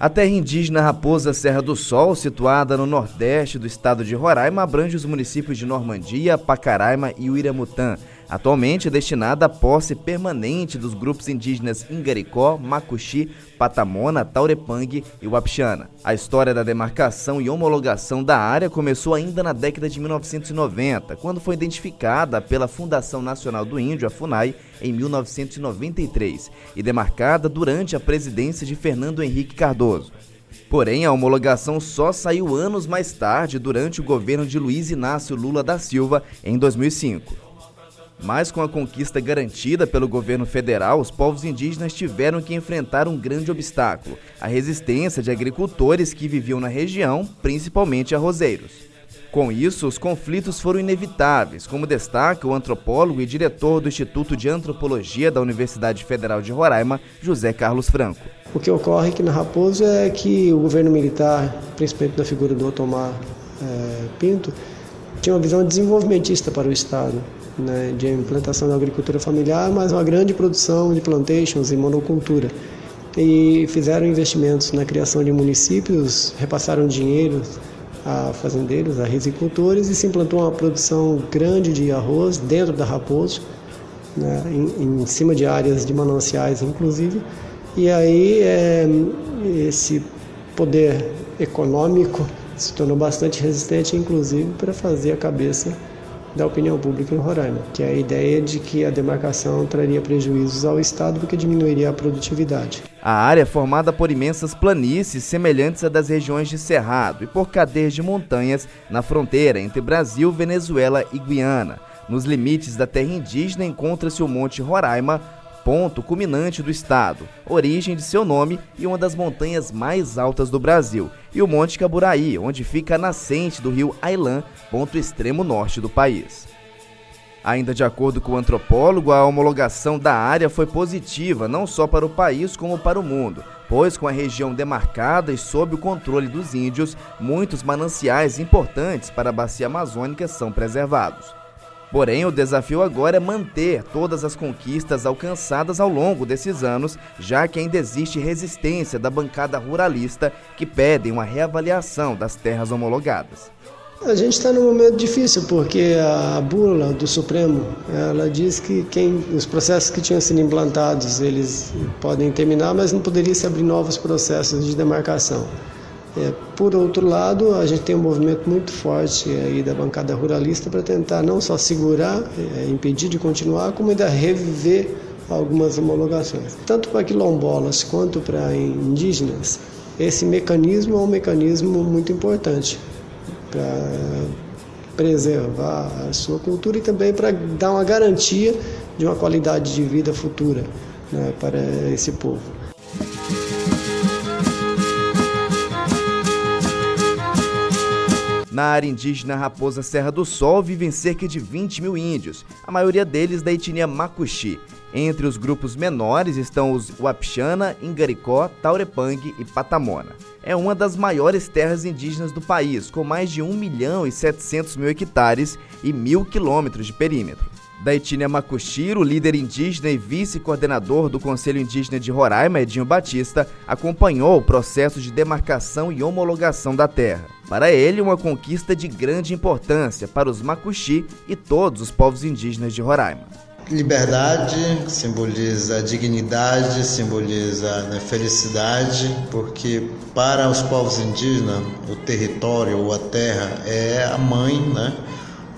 A terra indígena Raposa Serra do Sol, situada no nordeste do estado de Roraima, abrange os municípios de Normandia, Pacaraima e Uiramutã. Atualmente destinada à posse permanente dos grupos indígenas Ingaricó, Macuxi, Patamona, Taurepang e Wapixana. A história da demarcação e homologação da área começou ainda na década de 1990, quando foi identificada pela Fundação Nacional do Índio, a FUNAI, em 1993, e demarcada durante a presidência de Fernando Henrique Cardoso. Porém, a homologação só saiu anos mais tarde, durante o governo de Luiz Inácio Lula da Silva, em 2005. Mas com a conquista garantida pelo governo federal, os povos indígenas tiveram que enfrentar um grande obstáculo: a resistência de agricultores que viviam na região, principalmente arrozeiros. Com isso, os conflitos foram inevitáveis, como destaca o antropólogo e diretor do Instituto de Antropologia da Universidade Federal de Roraima, José Carlos Franco. O que ocorre aqui na Raposo é que o governo militar, principalmente na figura do Otomar é, Pinto, tinha uma visão desenvolvimentista para o Estado né, de implantação da agricultura familiar, mas uma grande produção de plantations e monocultura. E fizeram investimentos na criação de municípios, repassaram dinheiro a fazendeiros, a risicultores e se implantou uma produção grande de arroz dentro da Raposo, né, em, em, cima de áreas de mananciais, inclusive. E aí é, esse poder econômico se tornou bastante resistente, inclusive, para fazer a cabeça da opinião pública em Roraima, que é a ideia de que a demarcação traria prejuízos ao Estado porque diminuiria a produtividade. A área é formada por imensas planícies semelhantes à das regiões de Cerrado e por cadeias de montanhas na fronteira entre Brasil, Venezuela e Guiana. Nos limites da terra indígena encontra-se o Monte Roraima, ponto culminante do estado, origem de seu nome e uma das montanhas mais altas do Brasil, e o Monte Caburaí, onde fica a nascente do rio Ailã, ponto extremo norte do país. Ainda de acordo com o antropólogo, a homologação da área foi positiva não só para o país como para o mundo, pois com a região demarcada e sob o controle dos índios, muitos mananciais importantes para a bacia amazônica são preservados. Porém, o desafio agora é manter todas as conquistas alcançadas ao longo desses anos, já que ainda existe resistência da bancada ruralista que pedem uma reavaliação das terras homologadas. A gente está num momento difícil porque a bula do Supremo ela diz que quem, os processos que tinham sido implantados eles podem terminar, mas não poderia se abrir novos processos de demarcação. É, por outro lado, a gente tem um movimento muito forte aí da bancada ruralista para tentar não só segurar, é, impedir de continuar, como ainda reviver algumas homologações. Tanto para quilombolas quanto para indígenas, esse mecanismo é um mecanismo muito importante para preservar a sua cultura e também para dar uma garantia de uma qualidade de vida futura né, para esse povo. Na área indígena Raposa Serra do Sol vivem cerca de 20 mil índios, a maioria deles da etnia Macuxi. Entre os grupos menores estão os Wapixana, Ingaricó, Taurepang e Patamona. É uma das maiores terras indígenas do país, com mais de 1 milhão e 700 mil hectares e mil quilômetros de perímetro da etnia Macuxiro, líder indígena e vice-coordenador do Conselho Indígena de Roraima, Edinho Batista, acompanhou o processo de demarcação e homologação da terra. Para ele, uma conquista de grande importância para os Macuxi e todos os povos indígenas de Roraima. Liberdade simboliza dignidade, simboliza né, felicidade, porque para os povos indígenas o território ou a terra é a mãe, né,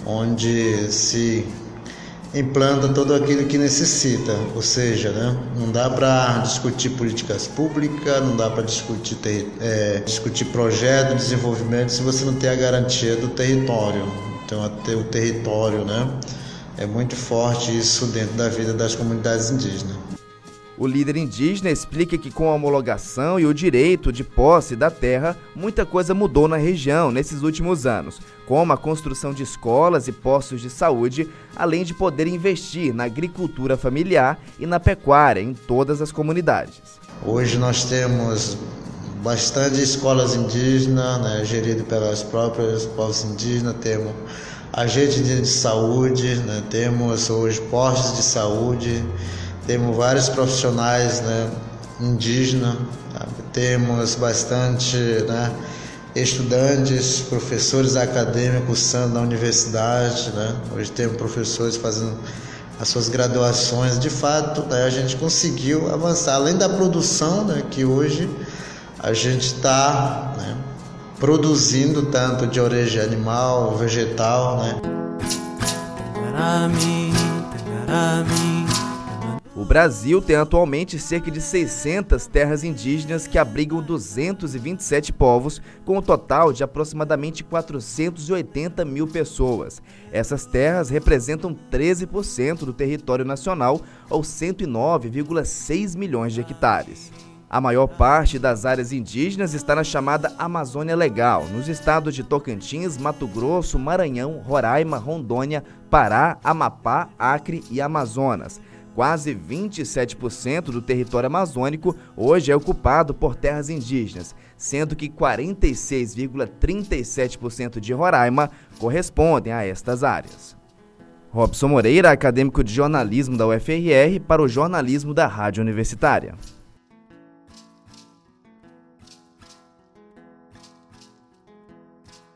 onde se implanta tudo aquilo que necessita, ou seja, né, não dá para discutir políticas públicas, não dá para discutir, é, discutir projeto de desenvolvimento se você não tem a garantia do território. Então, até o território, né, é muito forte isso dentro da vida das comunidades indígenas. O líder indígena explica que com a homologação e o direito de posse da terra, muita coisa mudou na região nesses últimos anos, como a construção de escolas e postos de saúde, além de poder investir na agricultura familiar e na pecuária em todas as comunidades. Hoje nós temos bastante escolas indígenas, né, geridas pelas próprias povos indígenas, temos agentes de saúde, né, temos hoje postos de saúde, temos vários profissionais né, indígenas, temos bastante né, estudantes, professores acadêmicos cursando na universidade, né? hoje temos professores fazendo as suas graduações. De fato, né, a gente conseguiu avançar, além da produção, né, que hoje a gente está né, produzindo tanto de origem animal, vegetal. Né? O Brasil tem atualmente cerca de 600 terras indígenas que abrigam 227 povos, com um total de aproximadamente 480 mil pessoas. Essas terras representam 13% do território nacional, ou 109,6 milhões de hectares. A maior parte das áreas indígenas está na chamada Amazônia Legal, nos estados de Tocantins, Mato Grosso, Maranhão, Roraima, Rondônia, Pará, Amapá, Acre e Amazonas. Quase 27% do território amazônico hoje é ocupado por terras indígenas, sendo que 46,37% de Roraima correspondem a estas áreas. Robson Moreira, acadêmico de jornalismo da UFRR, para o jornalismo da Rádio Universitária.